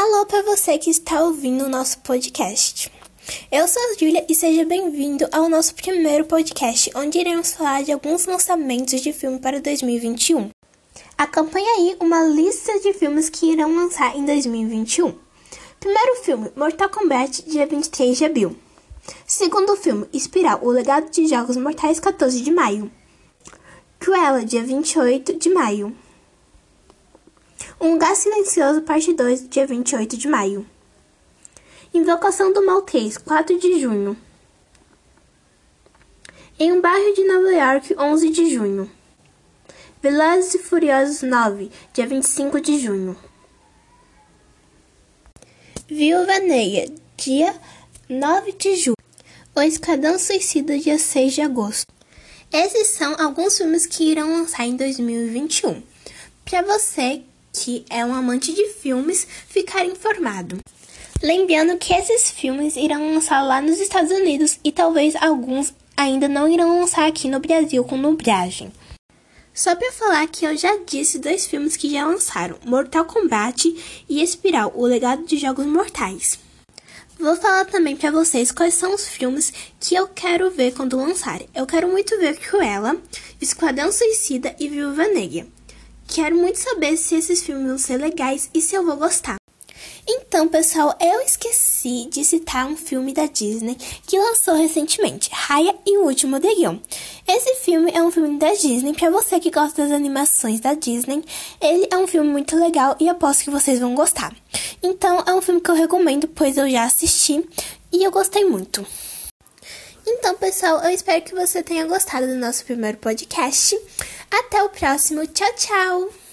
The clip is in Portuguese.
Alô para você que está ouvindo o nosso podcast. Eu sou a Júlia e seja bem-vindo ao nosso primeiro podcast, onde iremos falar de alguns lançamentos de filme para 2021. Acompanhe aí uma lista de filmes que irão lançar em 2021. Primeiro filme, Mortal Kombat, dia 23 de abril. Segundo filme, Espiral, o legado de Jogos Mortais, 14 de maio. Cruella, dia 28 de maio. Um Lugar Silencioso, parte 2, dia 28 de maio. Invocação do Mal 3, 4 de junho. Em um bairro de Nova York, 11 de junho. Velozes e Furiosos 9, dia 25 de junho. Viúva Negra, dia 9 de julho. O Esquadrão Suicida, dia 6 de agosto. Esses são alguns filmes que irão lançar em 2021. Para você que é um amante de filmes, ficar informado. Lembrando que esses filmes irão lançar lá nos Estados Unidos e talvez alguns ainda não irão lançar aqui no Brasil com dublagem. Só para falar que eu já disse dois filmes que já lançaram: Mortal Kombat e Espiral, o legado de jogos mortais. Vou falar também para vocês quais são os filmes que eu quero ver quando lançarem. Eu quero muito ver Cruella, Esquadrão Suicida e Viúva Negra. Quero muito saber se esses filmes vão ser legais e se eu vou gostar. Então, pessoal, eu esqueci de citar um filme da Disney que lançou recentemente, Raya e o Último Dragão. Esse filme é um filme da Disney, para você que gosta das animações da Disney, ele é um filme muito legal e aposto que vocês vão gostar. Então, é um filme que eu recomendo, pois eu já assisti e eu gostei muito. Então, pessoal, eu espero que você tenha gostado do nosso primeiro podcast. Até o próximo. Tchau, tchau!